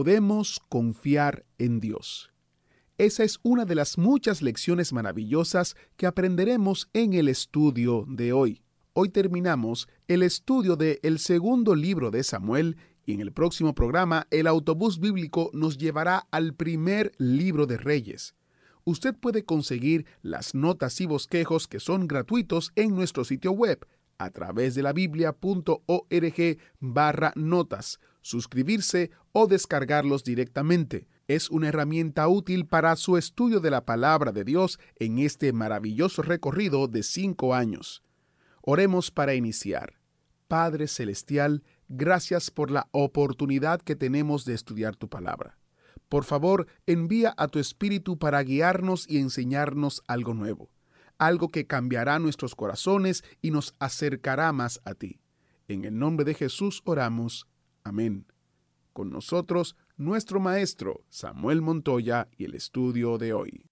Podemos confiar en Dios. Esa es una de las muchas lecciones maravillosas que aprenderemos en el estudio de hoy. Hoy terminamos el estudio de el segundo libro de Samuel y en el próximo programa el autobús bíblico nos llevará al primer libro de Reyes. Usted puede conseguir las notas y bosquejos que son gratuitos en nuestro sitio web a través de la biblia.org barra notas, suscribirse o descargarlos directamente es una herramienta útil para su estudio de la palabra de Dios en este maravilloso recorrido de cinco años. Oremos para iniciar. Padre Celestial, gracias por la oportunidad que tenemos de estudiar tu palabra. Por favor, envía a tu Espíritu para guiarnos y enseñarnos algo nuevo, algo que cambiará nuestros corazones y nos acercará más a ti. En el nombre de Jesús oramos. Amén. Con nosotros, nuestro maestro Samuel Montoya y el estudio de hoy.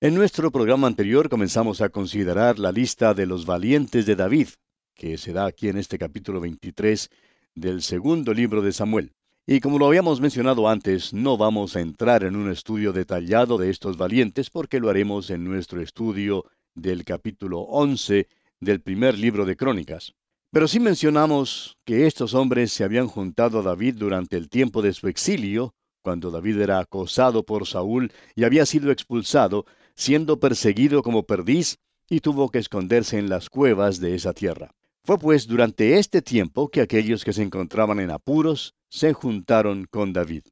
En nuestro programa anterior comenzamos a considerar la lista de los valientes de David, que se da aquí en este capítulo 23 del segundo libro de Samuel. Y como lo habíamos mencionado antes, no vamos a entrar en un estudio detallado de estos valientes porque lo haremos en nuestro estudio del capítulo 11 del primer libro de Crónicas. Pero sí mencionamos que estos hombres se habían juntado a David durante el tiempo de su exilio, cuando David era acosado por Saúl y había sido expulsado, siendo perseguido como perdiz, y tuvo que esconderse en las cuevas de esa tierra. Fue pues durante este tiempo que aquellos que se encontraban en apuros se juntaron con David.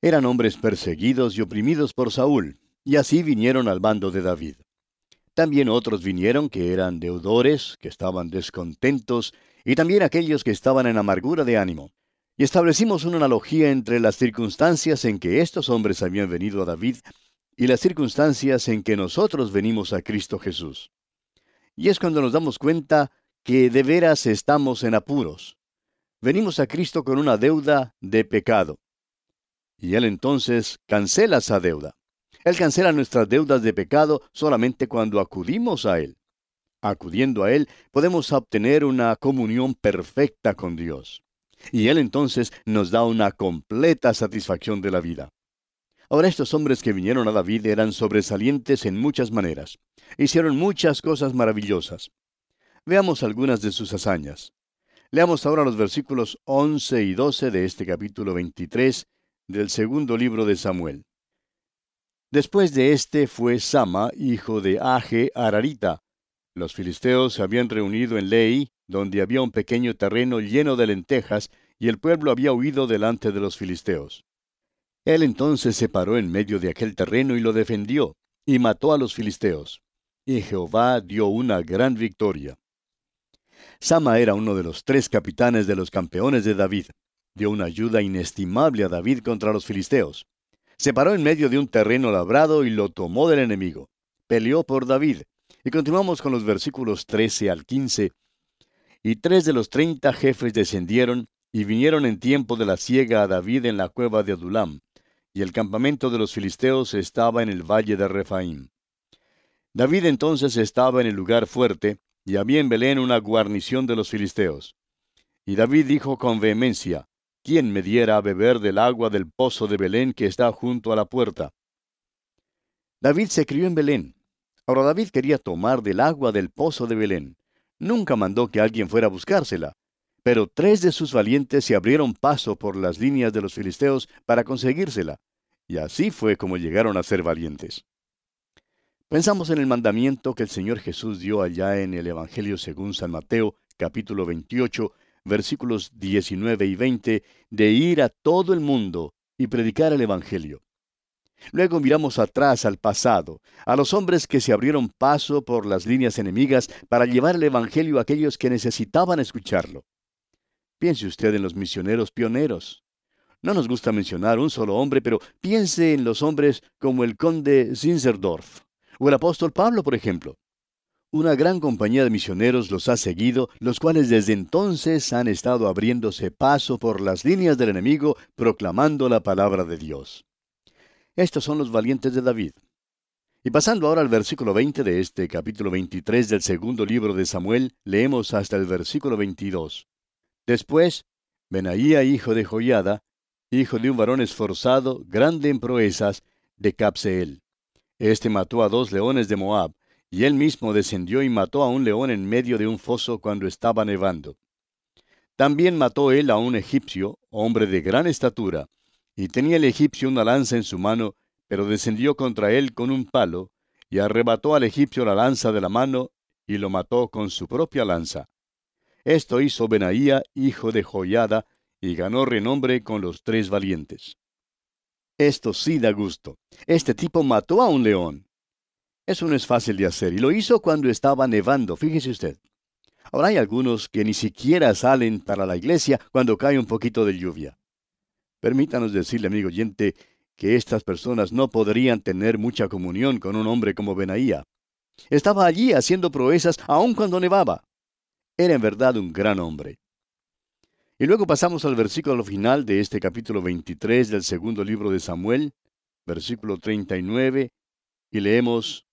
Eran hombres perseguidos y oprimidos por Saúl, y así vinieron al bando de David. También otros vinieron que eran deudores, que estaban descontentos, y también aquellos que estaban en amargura de ánimo. Y establecimos una analogía entre las circunstancias en que estos hombres habían venido a David y las circunstancias en que nosotros venimos a Cristo Jesús. Y es cuando nos damos cuenta que de veras estamos en apuros. Venimos a Cristo con una deuda de pecado. Y Él entonces cancela esa deuda. Él cancela nuestras deudas de pecado solamente cuando acudimos a Él. Acudiendo a Él podemos obtener una comunión perfecta con Dios. Y Él entonces nos da una completa satisfacción de la vida. Ahora estos hombres que vinieron a David eran sobresalientes en muchas maneras. Hicieron muchas cosas maravillosas. Veamos algunas de sus hazañas. Leamos ahora los versículos 11 y 12 de este capítulo 23 del segundo libro de Samuel. Después de éste fue Sama, hijo de Age Ararita. Los filisteos se habían reunido en Lei, donde había un pequeño terreno lleno de lentejas, y el pueblo había huido delante de los filisteos. Él entonces se paró en medio de aquel terreno y lo defendió, y mató a los filisteos. Y Jehová dio una gran victoria. Sama era uno de los tres capitanes de los campeones de David. Dio una ayuda inestimable a David contra los filisteos. Se paró en medio de un terreno labrado y lo tomó del enemigo. Peleó por David. Y continuamos con los versículos 13 al 15. Y tres de los treinta jefes descendieron y vinieron en tiempo de la siega a David en la cueva de Adulam, y el campamento de los filisteos estaba en el valle de Refaim. David entonces estaba en el lugar fuerte, y había en Belén una guarnición de los filisteos. Y David dijo con vehemencia, ¿quién me diera a beber del agua del pozo de Belén que está junto a la puerta? David se crió en Belén. Ahora David quería tomar del agua del pozo de Belén. Nunca mandó que alguien fuera a buscársela. Pero tres de sus valientes se abrieron paso por las líneas de los filisteos para conseguírsela. Y así fue como llegaron a ser valientes. Pensamos en el mandamiento que el Señor Jesús dio allá en el Evangelio según San Mateo, capítulo 28, versículos 19 y 20, de ir a todo el mundo y predicar el Evangelio. Luego miramos atrás al pasado, a los hombres que se abrieron paso por las líneas enemigas para llevar el Evangelio a aquellos que necesitaban escucharlo. Piense usted en los misioneros pioneros. No nos gusta mencionar un solo hombre, pero piense en los hombres como el conde Zinzerdorf o el apóstol Pablo, por ejemplo. Una gran compañía de misioneros los ha seguido, los cuales desde entonces han estado abriéndose paso por las líneas del enemigo, proclamando la palabra de Dios. Estos son los valientes de David. Y pasando ahora al versículo 20 de este capítulo 23 del segundo libro de Samuel, leemos hasta el versículo 22. Después, Benaía, hijo de Joiada, hijo de un varón esforzado, grande en proezas, de Capseel. Este mató a dos leones de Moab, y él mismo descendió y mató a un león en medio de un foso cuando estaba nevando. También mató él a un egipcio, hombre de gran estatura, y tenía el egipcio una lanza en su mano, pero descendió contra él con un palo, y arrebató al egipcio la lanza de la mano, y lo mató con su propia lanza. Esto hizo Benaía, hijo de Joiada, y ganó renombre con los tres valientes. Esto sí da gusto. Este tipo mató a un león. Eso no es fácil de hacer, y lo hizo cuando estaba nevando, fíjese usted. Ahora hay algunos que ni siquiera salen para la iglesia cuando cae un poquito de lluvia. Permítanos decirle, amigo oyente, que estas personas no podrían tener mucha comunión con un hombre como Benaía. Estaba allí haciendo proezas aun cuando nevaba. Era en verdad un gran hombre. Y luego pasamos al versículo final de este capítulo 23 del segundo libro de Samuel, versículo 39, y leemos,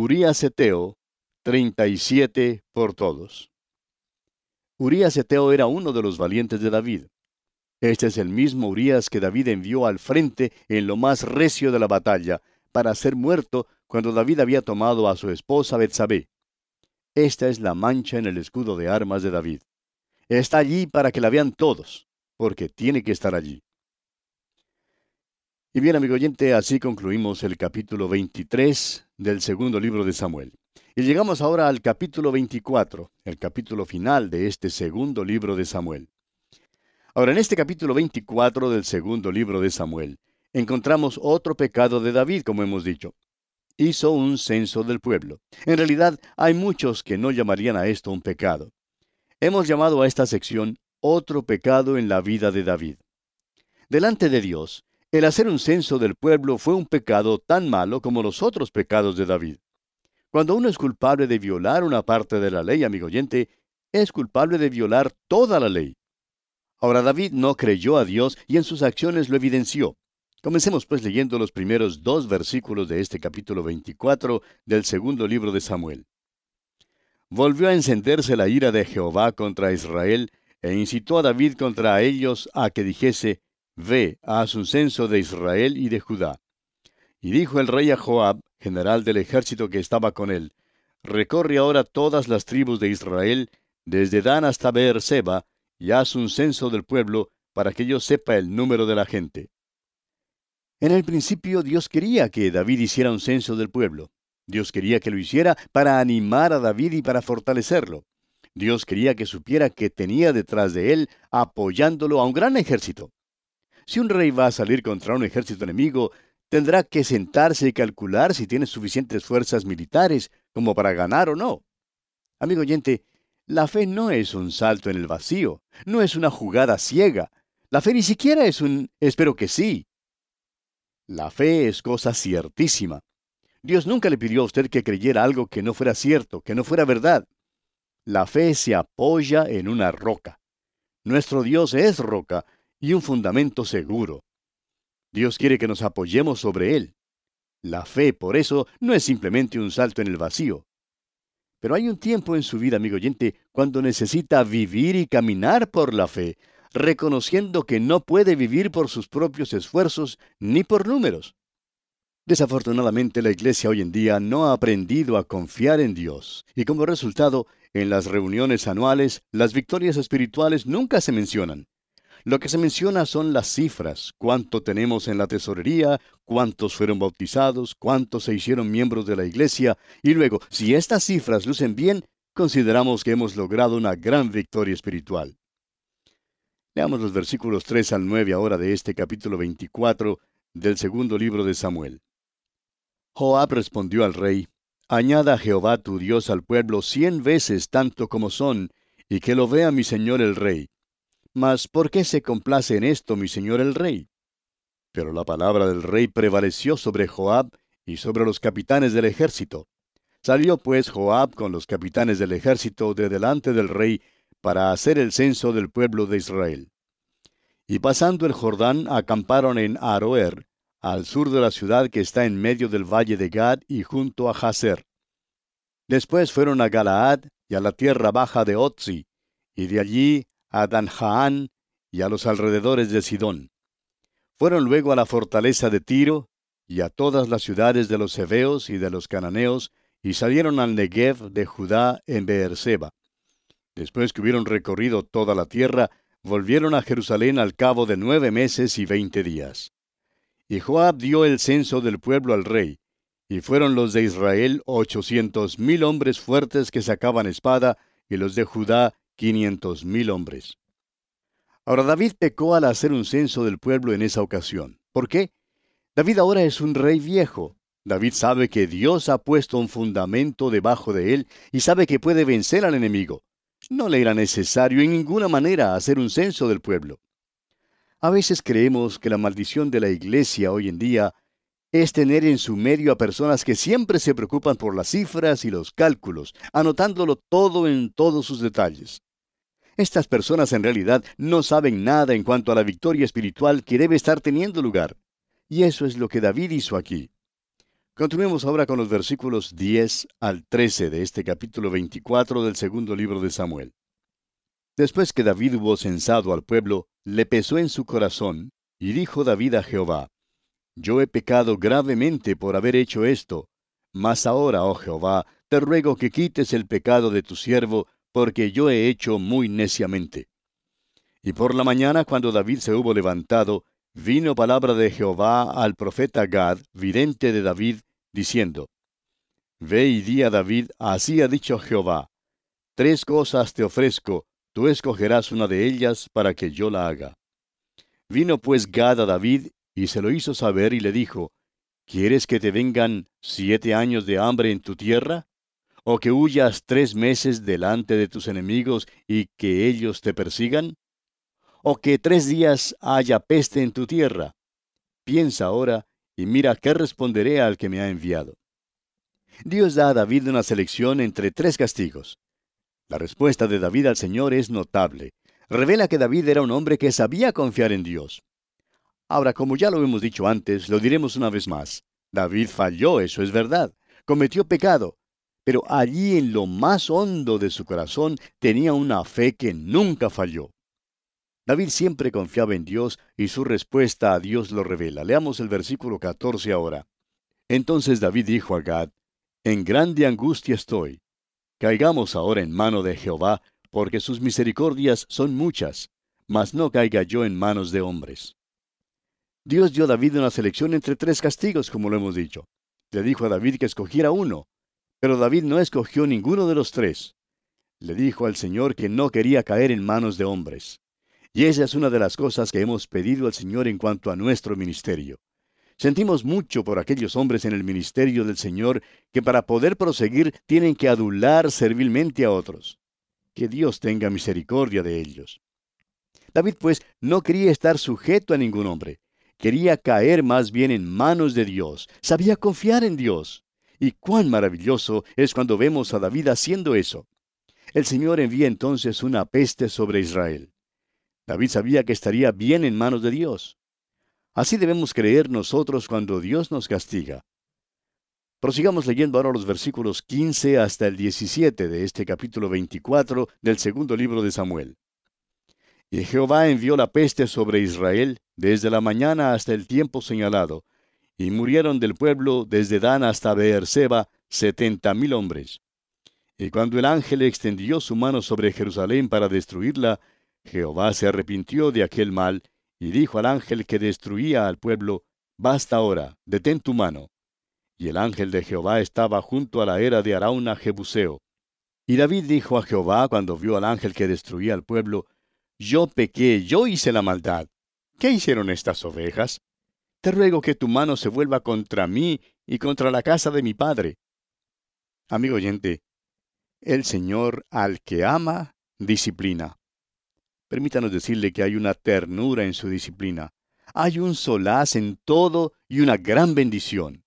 Urías Eteo, 37 por todos. Urías Eteo era uno de los valientes de David. Este es el mismo Urías que David envió al frente en lo más recio de la batalla, para ser muerto cuando David había tomado a su esposa Betsabé. Esta es la mancha en el escudo de armas de David. Está allí para que la vean todos, porque tiene que estar allí. Y bien, amigo oyente, así concluimos el capítulo 23 del segundo libro de Samuel. Y llegamos ahora al capítulo 24, el capítulo final de este segundo libro de Samuel. Ahora, en este capítulo 24 del segundo libro de Samuel, encontramos otro pecado de David, como hemos dicho hizo un censo del pueblo. En realidad, hay muchos que no llamarían a esto un pecado. Hemos llamado a esta sección otro pecado en la vida de David. Delante de Dios, el hacer un censo del pueblo fue un pecado tan malo como los otros pecados de David. Cuando uno es culpable de violar una parte de la ley, amigo oyente, es culpable de violar toda la ley. Ahora David no creyó a Dios y en sus acciones lo evidenció. Comencemos pues leyendo los primeros dos versículos de este capítulo 24 del segundo libro de Samuel. Volvió a encenderse la ira de Jehová contra Israel, e incitó a David contra ellos a que dijese, Ve, haz un censo de Israel y de Judá. Y dijo el rey a Joab, general del ejército que estaba con él, Recorre ahora todas las tribus de Israel, desde Dan hasta Beerseba, y haz un censo del pueblo, para que yo sepa el número de la gente. En el principio Dios quería que David hiciera un censo del pueblo. Dios quería que lo hiciera para animar a David y para fortalecerlo. Dios quería que supiera que tenía detrás de él apoyándolo a un gran ejército. Si un rey va a salir contra un ejército enemigo, tendrá que sentarse y calcular si tiene suficientes fuerzas militares como para ganar o no. Amigo oyente, la fe no es un salto en el vacío, no es una jugada ciega. La fe ni siquiera es un espero que sí. La fe es cosa ciertísima. Dios nunca le pidió a usted que creyera algo que no fuera cierto, que no fuera verdad. La fe se apoya en una roca. Nuestro Dios es roca y un fundamento seguro. Dios quiere que nos apoyemos sobre Él. La fe, por eso, no es simplemente un salto en el vacío. Pero hay un tiempo en su vida, amigo oyente, cuando necesita vivir y caminar por la fe, reconociendo que no puede vivir por sus propios esfuerzos ni por números. Desafortunadamente la iglesia hoy en día no ha aprendido a confiar en Dios, y como resultado, en las reuniones anuales, las victorias espirituales nunca se mencionan. Lo que se menciona son las cifras, cuánto tenemos en la tesorería, cuántos fueron bautizados, cuántos se hicieron miembros de la iglesia, y luego, si estas cifras lucen bien, consideramos que hemos logrado una gran victoria espiritual. Leamos los versículos 3 al 9 ahora de este capítulo 24 del segundo libro de Samuel. Joab respondió al rey, Añada Jehová tu Dios al pueblo cien veces tanto como son, y que lo vea mi señor el rey. Mas ¿por qué se complace en esto mi señor el rey? Pero la palabra del rey prevaleció sobre Joab y sobre los capitanes del ejército. Salió pues Joab con los capitanes del ejército de delante del rey para hacer el censo del pueblo de Israel. Y pasando el Jordán acamparon en Aroer, al sur de la ciudad que está en medio del valle de Gad y junto a Jazer. Después fueron a Galaad y a la tierra baja de Otzi, y de allí a Danjaán y a los alrededores de Sidón. Fueron luego a la fortaleza de Tiro y a todas las ciudades de los Heveos y de los Cananeos, y salieron al Negev de Judá en Beerseba. Después que hubieron recorrido toda la tierra, volvieron a Jerusalén al cabo de nueve meses y veinte días. Y Joab dio el censo del pueblo al rey, y fueron los de Israel ochocientos mil hombres fuertes que sacaban espada, y los de Judá quinientos mil hombres. Ahora David pecó al hacer un censo del pueblo en esa ocasión. ¿Por qué? David ahora es un rey viejo. David sabe que Dios ha puesto un fundamento debajo de él y sabe que puede vencer al enemigo. No le era necesario en ninguna manera hacer un censo del pueblo. A veces creemos que la maldición de la iglesia hoy en día es tener en su medio a personas que siempre se preocupan por las cifras y los cálculos, anotándolo todo en todos sus detalles. Estas personas en realidad no saben nada en cuanto a la victoria espiritual que debe estar teniendo lugar. Y eso es lo que David hizo aquí. Continuemos ahora con los versículos 10 al 13 de este capítulo 24 del segundo libro de Samuel. Después que David hubo censado al pueblo, le pesó en su corazón, y dijo David a Jehová, Yo he pecado gravemente por haber hecho esto, mas ahora, oh Jehová, te ruego que quites el pecado de tu siervo, porque yo he hecho muy neciamente. Y por la mañana, cuando David se hubo levantado, vino palabra de Jehová al profeta Gad, vidente de David, diciendo, Ve y di a David, así ha dicho Jehová, tres cosas te ofrezco, tú escogerás una de ellas para que yo la haga. Vino pues Gad a David y se lo hizo saber y le dijo, ¿Quieres que te vengan siete años de hambre en tu tierra? ¿O que huyas tres meses delante de tus enemigos y que ellos te persigan? ¿O que tres días haya peste en tu tierra? Piensa ahora y mira qué responderé al que me ha enviado. Dios da a David una selección entre tres castigos. La respuesta de David al Señor es notable. Revela que David era un hombre que sabía confiar en Dios. Ahora, como ya lo hemos dicho antes, lo diremos una vez más. David falló, eso es verdad. Cometió pecado. Pero allí en lo más hondo de su corazón tenía una fe que nunca falló. David siempre confiaba en Dios y su respuesta a Dios lo revela. Leamos el versículo 14 ahora. Entonces David dijo a Gad, En grande angustia estoy. Caigamos ahora en mano de Jehová, porque sus misericordias son muchas, mas no caiga yo en manos de hombres. Dios dio a David una selección entre tres castigos, como lo hemos dicho. Le dijo a David que escogiera uno, pero David no escogió ninguno de los tres. Le dijo al Señor que no quería caer en manos de hombres. Y esa es una de las cosas que hemos pedido al Señor en cuanto a nuestro ministerio. Sentimos mucho por aquellos hombres en el ministerio del Señor que para poder proseguir tienen que adular servilmente a otros. Que Dios tenga misericordia de ellos. David pues no quería estar sujeto a ningún hombre. Quería caer más bien en manos de Dios. Sabía confiar en Dios. Y cuán maravilloso es cuando vemos a David haciendo eso. El Señor envía entonces una peste sobre Israel. David sabía que estaría bien en manos de Dios. Así debemos creer nosotros cuando Dios nos castiga. Prosigamos leyendo ahora los versículos 15 hasta el 17 de este capítulo 24 del segundo libro de Samuel. Y Jehová envió la peste sobre Israel desde la mañana hasta el tiempo señalado, y murieron del pueblo desde Dan hasta Beerseba setenta mil hombres. Y cuando el ángel extendió su mano sobre Jerusalén para destruirla, Jehová se arrepintió de aquel mal, y dijo al ángel que destruía al pueblo, Basta ahora, detén tu mano. Y el ángel de Jehová estaba junto a la era de Arauna Jebuseo. Y David dijo a Jehová cuando vio al ángel que destruía al pueblo, Yo pequé, yo hice la maldad. ¿Qué hicieron estas ovejas? Te ruego que tu mano se vuelva contra mí y contra la casa de mi padre. Amigo oyente, el Señor al que ama, disciplina. permítanos decirle que hay una ternura en su disciplina. Hay un solaz en todo y una gran bendición.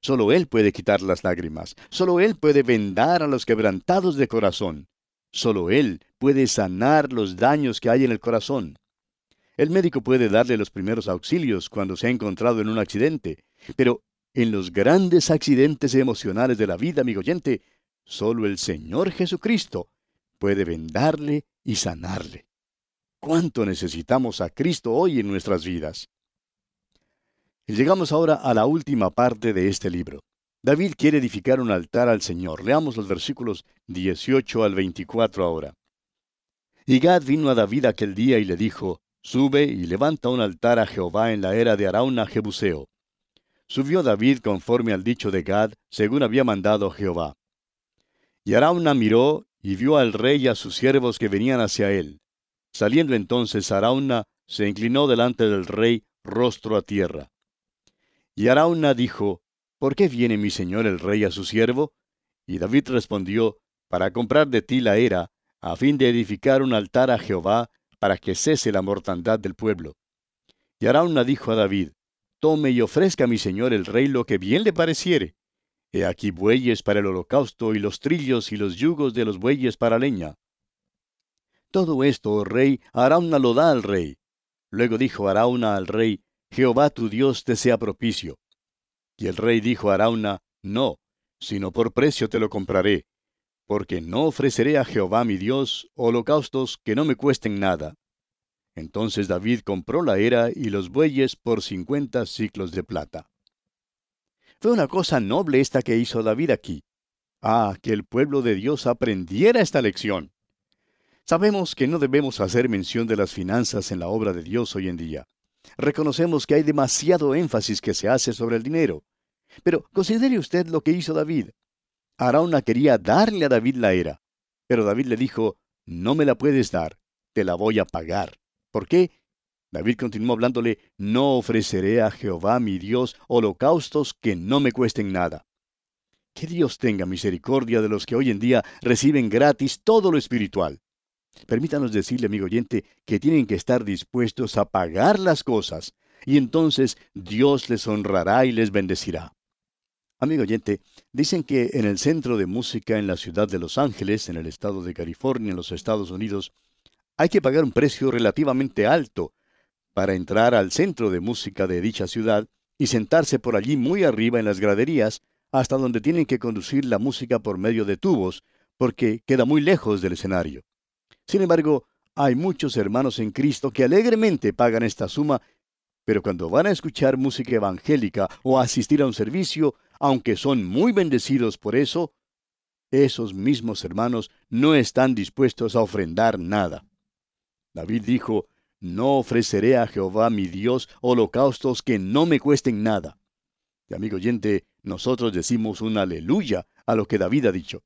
Solo Él puede quitar las lágrimas. Solo Él puede vendar a los quebrantados de corazón. Solo Él puede sanar los daños que hay en el corazón. El médico puede darle los primeros auxilios cuando se ha encontrado en un accidente, pero en los grandes accidentes emocionales de la vida, amigo oyente, solo el Señor Jesucristo puede vendarle y sanarle. ¿Cuánto necesitamos a Cristo hoy en nuestras vidas? llegamos ahora a la última parte de este libro. David quiere edificar un altar al Señor. Leamos los versículos 18 al 24 ahora. Y Gad vino a David aquel día y le dijo, Sube y levanta un altar a Jehová en la era de Arauna Jebuseo. Subió David conforme al dicho de Gad, según había mandado Jehová. Y Arauna miró y vio al rey y a sus siervos que venían hacia él. Saliendo entonces Arauna, se inclinó delante del rey, rostro a tierra. Y Arauna dijo, ¿Por qué viene mi señor el rey a su siervo? Y David respondió, Para comprar de ti la era, a fin de edificar un altar a Jehová, para que cese la mortandad del pueblo. Y Arauna dijo a David, Tome y ofrezca a mi señor el rey lo que bien le pareciere. He aquí bueyes para el holocausto y los trillos y los yugos de los bueyes para leña. Todo esto, oh rey, Arauna lo da al rey. Luego dijo Arauna al rey, Jehová tu Dios te sea propicio. Y el rey dijo a Arauna, No, sino por precio te lo compraré, porque no ofreceré a Jehová mi Dios holocaustos que no me cuesten nada. Entonces David compró la era y los bueyes por cincuenta ciclos de plata. Fue una cosa noble esta que hizo David aquí. Ah, que el pueblo de Dios aprendiera esta lección. Sabemos que no debemos hacer mención de las finanzas en la obra de Dios hoy en día. Reconocemos que hay demasiado énfasis que se hace sobre el dinero. Pero considere usted lo que hizo David. Arauna quería darle a David la era, pero David le dijo, no me la puedes dar, te la voy a pagar. ¿Por qué? David continuó hablándole, no ofreceré a Jehová mi Dios holocaustos que no me cuesten nada. Que Dios tenga misericordia de los que hoy en día reciben gratis todo lo espiritual. Permítanos decirle, amigo oyente, que tienen que estar dispuestos a pagar las cosas, y entonces Dios les honrará y les bendecirá. Amigo oyente, dicen que en el centro de música en la ciudad de Los Ángeles, en el estado de California, en los Estados Unidos, hay que pagar un precio relativamente alto para entrar al centro de música de dicha ciudad y sentarse por allí muy arriba en las graderías, hasta donde tienen que conducir la música por medio de tubos, porque queda muy lejos del escenario. Sin embargo, hay muchos hermanos en Cristo que alegremente pagan esta suma, pero cuando van a escuchar música evangélica o asistir a un servicio, aunque son muy bendecidos por eso, esos mismos hermanos no están dispuestos a ofrendar nada. David dijo, no ofreceré a Jehová mi Dios holocaustos que no me cuesten nada. Y amigo oyente, nosotros decimos un aleluya a lo que David ha dicho.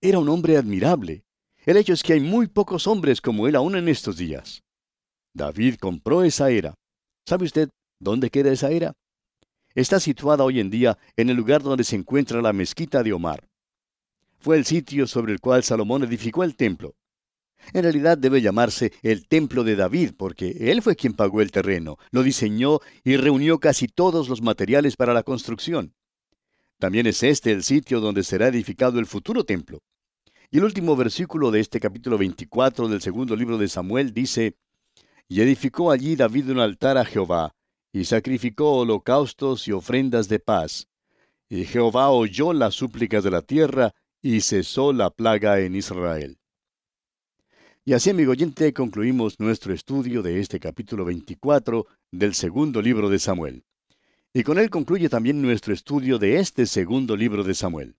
Era un hombre admirable, el hecho es que hay muy pocos hombres como él aún en estos días. David compró esa era. ¿Sabe usted dónde queda esa era? Está situada hoy en día en el lugar donde se encuentra la mezquita de Omar. Fue el sitio sobre el cual Salomón edificó el templo. En realidad debe llamarse el templo de David porque él fue quien pagó el terreno, lo diseñó y reunió casi todos los materiales para la construcción. También es este el sitio donde será edificado el futuro templo. Y el último versículo de este capítulo 24 del segundo libro de Samuel dice, Y edificó allí David un altar a Jehová, y sacrificó holocaustos y ofrendas de paz. Y Jehová oyó las súplicas de la tierra, y cesó la plaga en Israel. Y así, amigo oyente, concluimos nuestro estudio de este capítulo 24 del segundo libro de Samuel. Y con él concluye también nuestro estudio de este segundo libro de Samuel.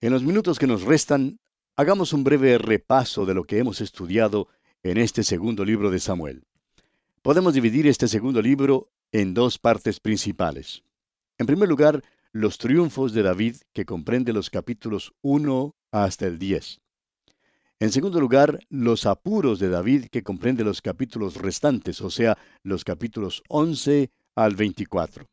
En los minutos que nos restan, Hagamos un breve repaso de lo que hemos estudiado en este segundo libro de Samuel. Podemos dividir este segundo libro en dos partes principales. En primer lugar, los triunfos de David, que comprende los capítulos 1 hasta el 10. En segundo lugar, los apuros de David, que comprende los capítulos restantes, o sea, los capítulos 11 al 24.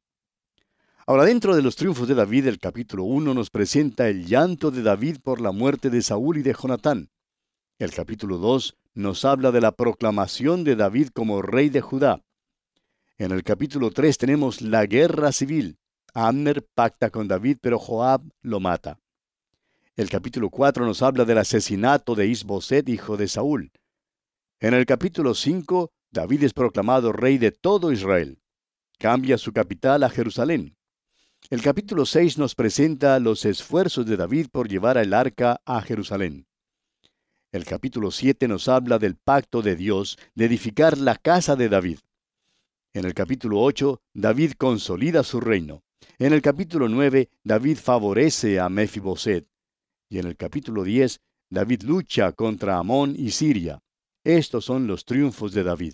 Ahora, dentro de los triunfos de David, el capítulo 1 nos presenta el llanto de David por la muerte de Saúl y de Jonatán. El capítulo 2 nos habla de la proclamación de David como rey de Judá. En el capítulo 3 tenemos la guerra civil. Amner pacta con David, pero Joab lo mata. El capítulo 4 nos habla del asesinato de Isboset, hijo de Saúl. En el capítulo 5, David es proclamado rey de todo Israel. Cambia su capital a Jerusalén. El capítulo 6 nos presenta los esfuerzos de David por llevar el arca a Jerusalén. El capítulo 7 nos habla del pacto de Dios de edificar la casa de David. En el capítulo 8, David consolida su reino. En el capítulo 9, David favorece a Mefiboset. Y en el capítulo 10, David lucha contra Amón y Siria. Estos son los triunfos de David.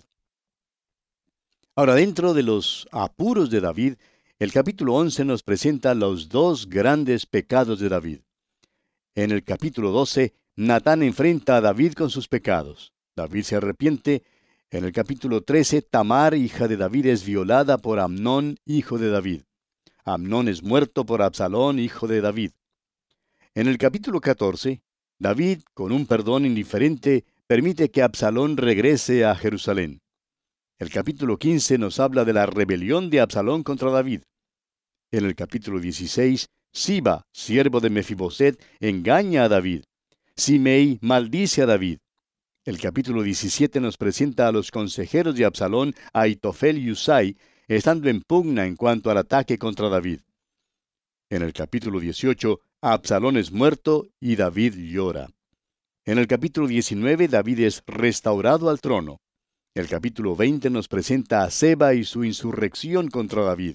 Ahora, dentro de los apuros de David, el capítulo 11 nos presenta los dos grandes pecados de David. En el capítulo 12, Natán enfrenta a David con sus pecados. David se arrepiente. En el capítulo 13, Tamar, hija de David, es violada por Amnón, hijo de David. Amnón es muerto por Absalón, hijo de David. En el capítulo 14, David, con un perdón indiferente, permite que Absalón regrese a Jerusalén. El capítulo 15 nos habla de la rebelión de Absalón contra David. En el capítulo 16, Siba, siervo de Mefiboset, engaña a David. Simei maldice a David. El capítulo 17 nos presenta a los consejeros de Absalón, Aitofel y Usai, estando en pugna en cuanto al ataque contra David. En el capítulo 18, Absalón es muerto y David llora. En el capítulo 19, David es restaurado al trono. El capítulo 20 nos presenta a Seba y su insurrección contra David.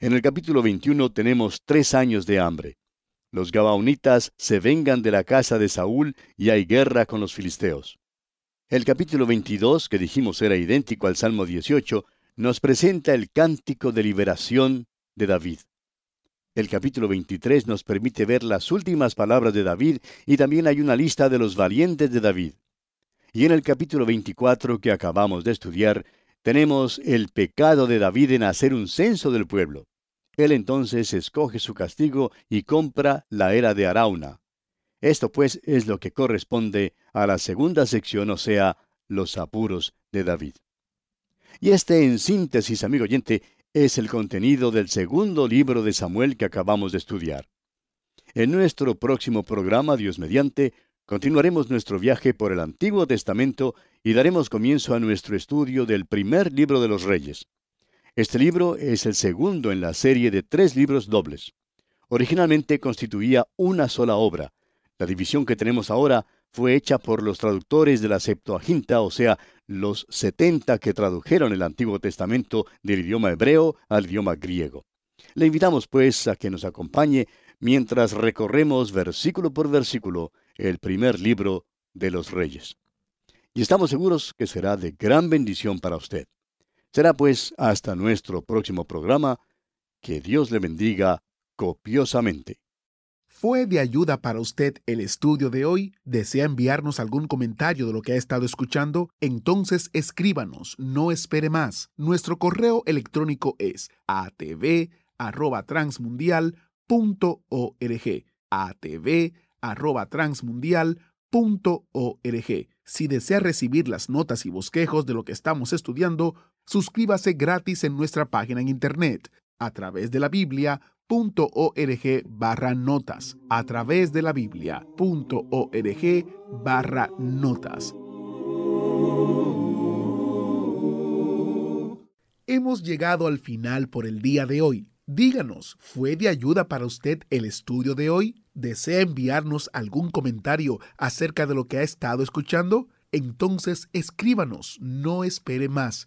En el capítulo 21 tenemos tres años de hambre. Los Gabaonitas se vengan de la casa de Saúl y hay guerra con los filisteos. El capítulo 22, que dijimos era idéntico al Salmo 18, nos presenta el cántico de liberación de David. El capítulo 23 nos permite ver las últimas palabras de David y también hay una lista de los valientes de David. Y en el capítulo 24 que acabamos de estudiar, tenemos el pecado de David en hacer un censo del pueblo. Él entonces escoge su castigo y compra la era de Arauna. Esto pues es lo que corresponde a la segunda sección, o sea, los apuros de David. Y este, en síntesis, amigo oyente, es el contenido del segundo libro de Samuel que acabamos de estudiar. En nuestro próximo programa, Dios mediante, continuaremos nuestro viaje por el Antiguo Testamento y daremos comienzo a nuestro estudio del primer libro de los Reyes. Este libro es el segundo en la serie de tres libros dobles. Originalmente constituía una sola obra. La división que tenemos ahora fue hecha por los traductores de la Septuaginta, o sea, los setenta que tradujeron el Antiguo Testamento del idioma hebreo al idioma griego. Le invitamos, pues, a que nos acompañe mientras recorremos versículo por versículo el primer libro de los Reyes. Y estamos seguros que será de gran bendición para usted. Será pues hasta nuestro próximo programa. Que Dios le bendiga copiosamente. ¿Fue de ayuda para usted el estudio de hoy? ¿Desea enviarnos algún comentario de lo que ha estado escuchando? Entonces escríbanos, no espere más. Nuestro correo electrónico es atv@transmundial.org. atv@transmundial.org. Si desea recibir las notas y bosquejos de lo que estamos estudiando, suscríbase gratis en nuestra página en internet a través de la Biblia.org barra notas. A través de la Biblia.org barra notas. Hemos llegado al final por el día de hoy. Díganos, ¿fue de ayuda para usted el estudio de hoy? ¿Desea enviarnos algún comentario acerca de lo que ha estado escuchando? Entonces escríbanos, no espere más.